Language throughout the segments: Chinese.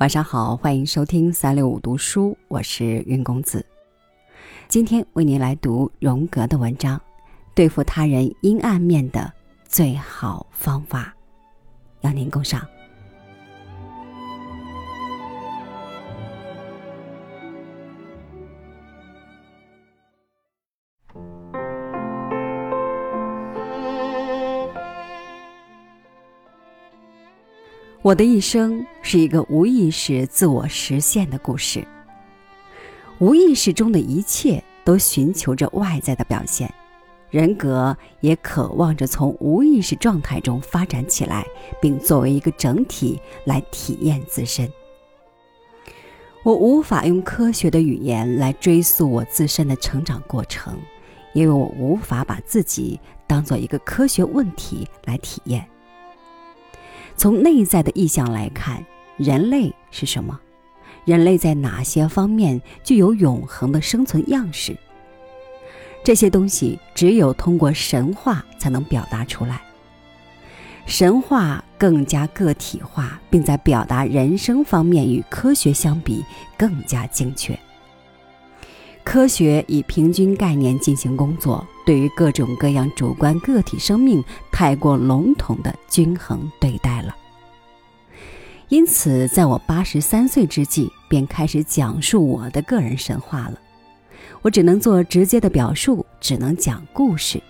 晚上好，欢迎收听三六五读书，我是云公子。今天为您来读荣格的文章，《对付他人阴暗面的最好方法》，邀您共赏。我的一生是一个无意识自我实现的故事。无意识中的一切都寻求着外在的表现，人格也渴望着从无意识状态中发展起来，并作为一个整体来体验自身。我无法用科学的语言来追溯我自身的成长过程，因为我无法把自己当做一个科学问题来体验。从内在的意象来看，人类是什么？人类在哪些方面具有永恒的生存样式？这些东西只有通过神话才能表达出来。神话更加个体化，并在表达人生方面与科学相比更加精确。科学以平均概念进行工作，对于各种各样主观个体生命太过笼统的均衡对待了。因此，在我八十三岁之际，便开始讲述我的个人神话了。我只能做直接的表述，只能讲故事。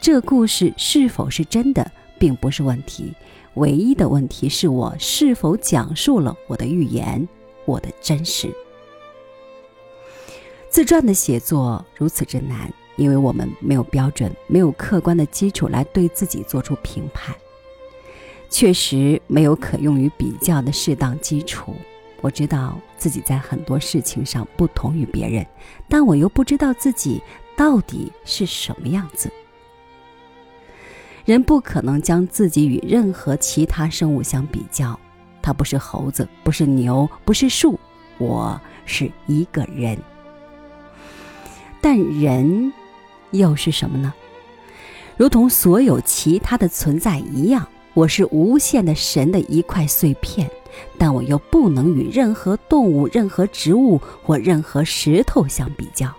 这故事是否是真的，并不是问题。唯一的问题是我是否讲述了我的预言，我的真实。自传的写作如此之难，因为我们没有标准，没有客观的基础来对自己做出评判。确实没有可用于比较的适当基础。我知道自己在很多事情上不同于别人，但我又不知道自己到底是什么样子。人不可能将自己与任何其他生物相比较。他不是猴子，不是牛，不是树，我是一个人。但人又是什么呢？如同所有其他的存在一样，我是无限的神的一块碎片，但我又不能与任何动物、任何植物或任何石头相比较。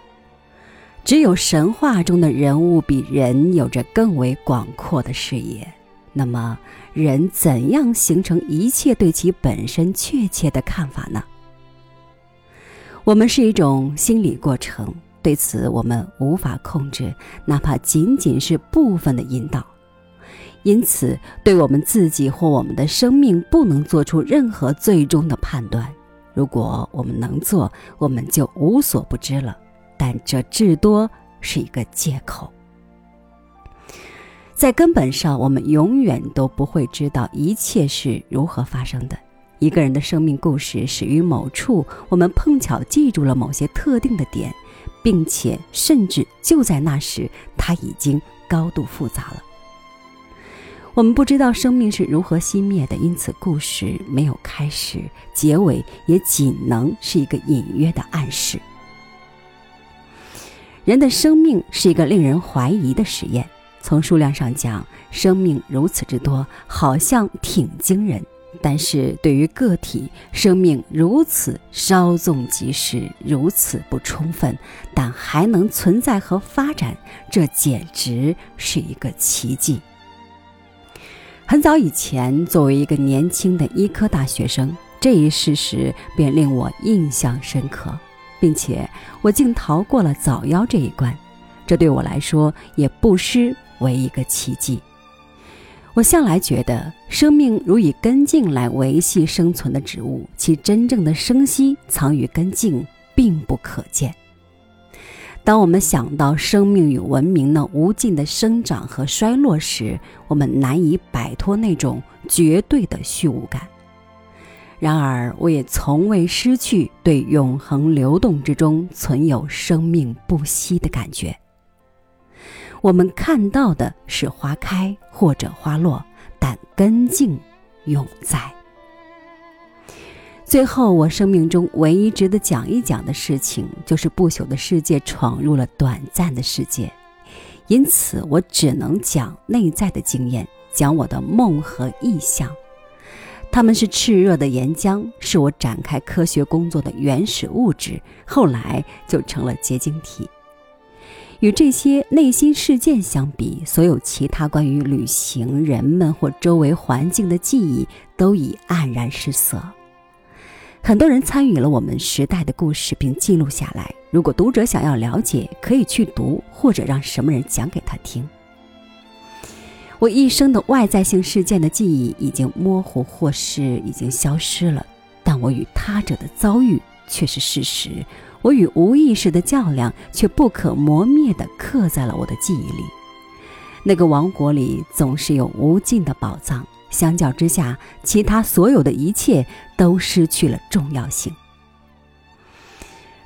只有神话中的人物比人有着更为广阔的视野。那么，人怎样形成一切对其本身确切的看法呢？我们是一种心理过程。对此，我们无法控制，哪怕仅仅是部分的引导。因此，对我们自己或我们的生命，不能做出任何最终的判断。如果我们能做，我们就无所不知了。但这至多是一个借口。在根本上，我们永远都不会知道一切是如何发生的。一个人的生命故事始于某处，我们碰巧记住了某些特定的点。并且，甚至就在那时，它已经高度复杂了。我们不知道生命是如何熄灭的，因此故事没有开始，结尾也仅能是一个隐约的暗示。人的生命是一个令人怀疑的实验。从数量上讲，生命如此之多，好像挺惊人。但是对于个体生命如此稍纵即逝，如此不充分，但还能存在和发展，这简直是一个奇迹。很早以前，作为一个年轻的医科大学生，这一事实便令我印象深刻，并且我竟逃过了早夭这一关，这对我来说也不失为一个奇迹。我向来觉得，生命如以根茎来维系生存的植物，其真正的生息藏于根茎，并不可见。当我们想到生命与文明那无尽的生长和衰落时，我们难以摆脱那种绝对的虚无感。然而，我也从未失去对永恒流动之中存有生命不息的感觉。我们看到的是花开或者花落，但根茎永在。最后，我生命中唯一值得讲一讲的事情，就是不朽的世界闯入了短暂的世界，因此我只能讲内在的经验，讲我的梦和意象。它们是炽热的岩浆，是我展开科学工作的原始物质，后来就成了结晶体。与这些内心事件相比，所有其他关于旅行、人们或周围环境的记忆都已黯然失色。很多人参与了我们时代的故事，并记录下来。如果读者想要了解，可以去读，或者让什么人讲给他听。我一生的外在性事件的记忆已经模糊或是已经消失了，但我与他者的遭遇却是事实。我与无意识的较量却不可磨灭地刻在了我的记忆里。那个王国里总是有无尽的宝藏，相较之下，其他所有的一切都失去了重要性。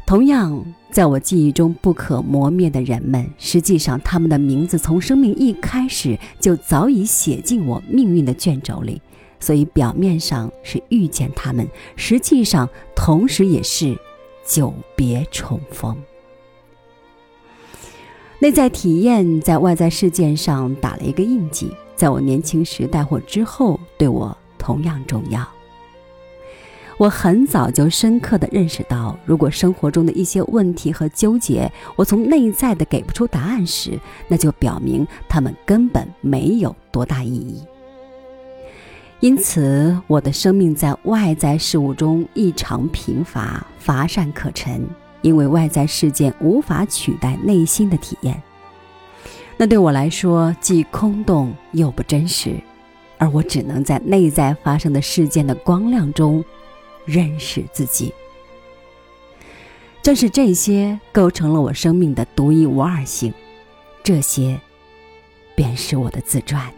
同样，在我记忆中不可磨灭的人们，实际上他们的名字从生命一开始就早已写进我命运的卷轴里，所以表面上是遇见他们，实际上同时也是久别重逢。内在体验在外在事件上打了一个印记，在我年轻时代或之后，对我同样重要。我很早就深刻的认识到，如果生活中的一些问题和纠结，我从内在的给不出答案时，那就表明他们根本没有多大意义。因此，我的生命在外在事物中异常贫乏、乏善可陈，因为外在事件无法取代内心的体验。那对我来说，既空洞又不真实，而我只能在内在发生的事件的光亮中。认识自己，正是这些构成了我生命的独一无二性，这些便是我的自传。